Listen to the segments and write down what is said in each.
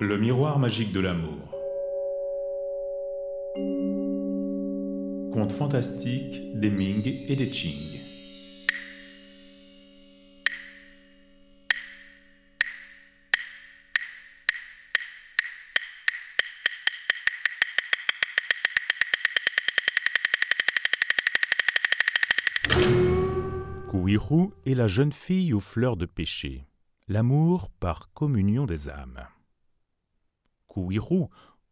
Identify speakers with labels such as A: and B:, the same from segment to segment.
A: Le miroir magique de l'amour. Conte fantastique des Ming et des Qing. Kouirou est la jeune fille aux fleurs de péché, l'amour par communion des âmes.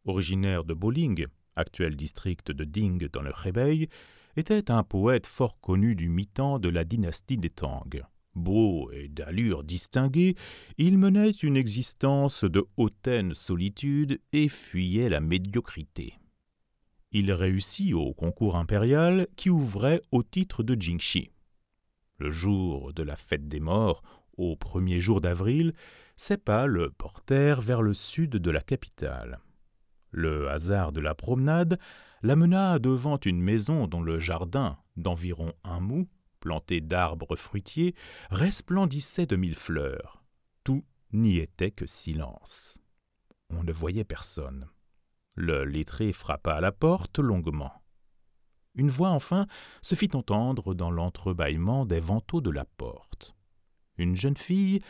A: Originaire de Boling, actuel district de Ding dans le Hebei, était un poète fort connu du mi-temps de la dynastie des Tang. Beau et d'allure distinguée, il menait une existence de hautaine solitude et fuyait la médiocrité. Il réussit au concours impérial qui ouvrait au titre de Jingxi. Le jour de la fête des morts, au premier jour d'avril, ses pas le portèrent vers le sud de la capitale. Le hasard de la promenade l'amena devant une maison dont le jardin, d'environ un mou, planté d'arbres fruitiers, resplendissait de mille fleurs. Tout n'y était que silence. On ne voyait personne. Le lettré frappa à la porte longuement. Une voix enfin se fit entendre dans l'entrebâillement des vantaux de la porte. Une jeune fille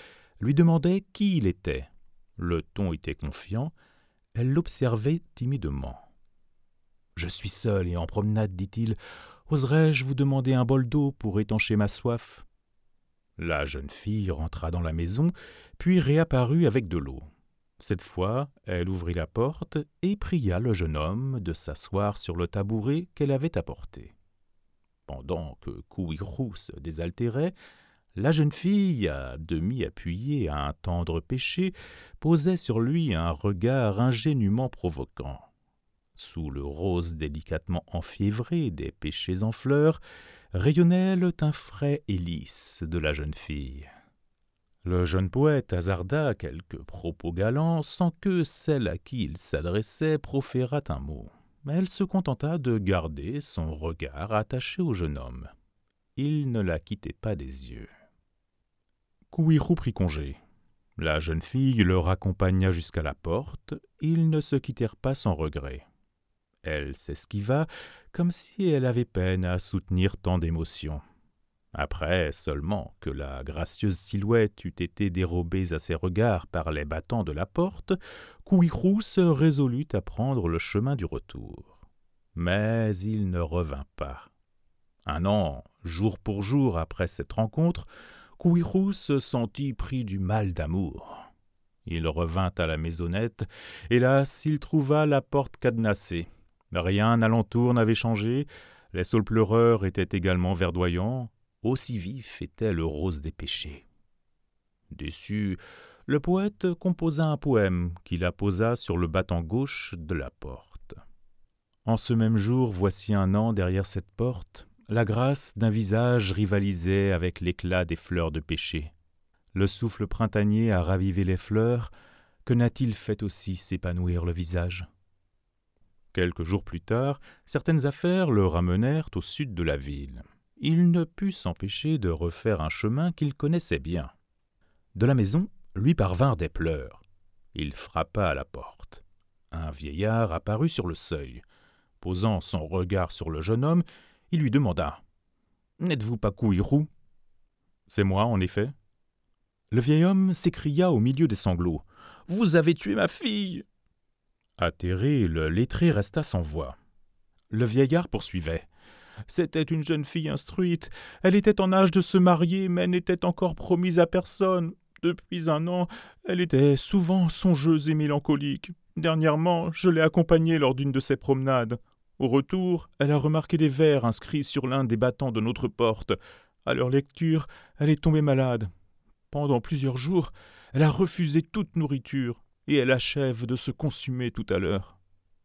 A: lui demandait qui il était. Le ton était confiant, elle l'observait timidement. Je suis seul et en promenade, dit-il. Oserais-je vous demander un bol d'eau pour étancher ma soif? La jeune fille rentra dans la maison, puis réapparut avec de l'eau. Cette fois, elle ouvrit la porte et pria le jeune homme de s'asseoir sur le tabouret qu'elle avait apporté. Pendant que Kouirou se désaltérait, la jeune fille, à demi appuyée à un tendre péché, posait sur lui un regard ingénument provoquant. Sous le rose délicatement enfiévré des péchés en fleurs, rayonnait le teint frais et lisse de la jeune fille. Le jeune poète hasarda quelques propos galants sans que celle à qui il s'adressait proférât un mot. Mais elle se contenta de garder son regard attaché au jeune homme. Il ne la quittait pas des yeux. Kouirou prit congé. La jeune fille le raccompagna jusqu'à la porte. Ils ne se quittèrent pas sans regret. Elle s'esquiva comme si elle avait peine à soutenir tant d'émotions. Après seulement que la gracieuse silhouette eût été dérobée à ses regards par les battants de la porte, Kouirou se résolut à prendre le chemin du retour. Mais il ne revint pas. Un an, jour pour jour après cette rencontre, Kouirou se sentit pris du mal d'amour. Il revint à la maisonnette, hélas, il trouva la porte cadenassée. Rien alentour n'avait changé, les saules pleureurs étaient également verdoyants, aussi vif était le rose des péchés. Déçu, le poète composa un poème qu'il apposa sur le battant gauche de la porte. En ce même jour, voici un an derrière cette porte, la grâce d'un visage rivalisait avec l'éclat des fleurs de péché. Le souffle printanier a ravivé les fleurs, que n'a-t-il fait aussi s'épanouir le visage? Quelques jours plus tard, certaines affaires le ramenèrent au sud de la ville il ne put s'empêcher de refaire un chemin qu'il connaissait bien. De la maison lui parvinrent des pleurs. Il frappa à la porte. Un vieillard apparut sur le seuil. Posant son regard sur le jeune homme, lui demanda N'êtes-vous pas Kouirou C'est moi, en effet. Le vieil homme s'écria au milieu des sanglots Vous avez tué ma fille Atterré, le lettré resta sans voix. Le vieillard poursuivait c'était une jeune fille instruite. Elle était en âge de se marier, mais n'était encore promise à personne. Depuis un an, elle était souvent songeuse et mélancolique. Dernièrement, je l'ai accompagnée lors d'une de ses promenades. Au retour, elle a remarqué des vers inscrits sur l'un des battants de notre porte. À leur lecture, elle est tombée malade. Pendant plusieurs jours, elle a refusé toute nourriture, et elle achève de se consumer tout à l'heure.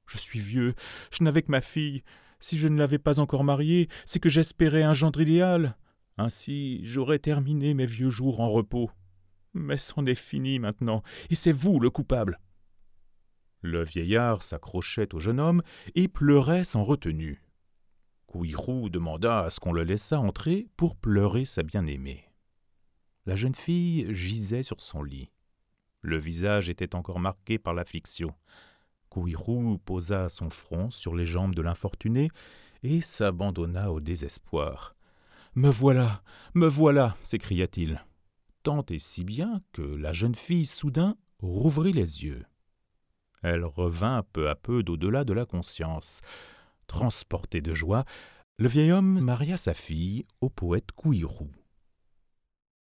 A: Je suis vieux, je n'avais que ma fille, si je ne l'avais pas encore mariée, c'est que j'espérais un gendre idéal. Ainsi j'aurais terminé mes vieux jours en repos. Mais c'en est fini maintenant, et c'est vous le coupable. Le vieillard s'accrochait au jeune homme et pleurait sans retenue. Kouirou demanda à ce qu'on le laissât entrer pour pleurer sa bien-aimée. La jeune fille gisait sur son lit. Le visage était encore marqué par l'affliction. Couirou posa son front sur les jambes de l'infortuné et s'abandonna au désespoir. Me voilà, me voilà s'écria-t-il, tant et si bien que la jeune fille soudain rouvrit les yeux. Elle revint peu à peu d'au-delà de la conscience. Transporté de joie, le vieil homme maria sa fille au poète Couirou.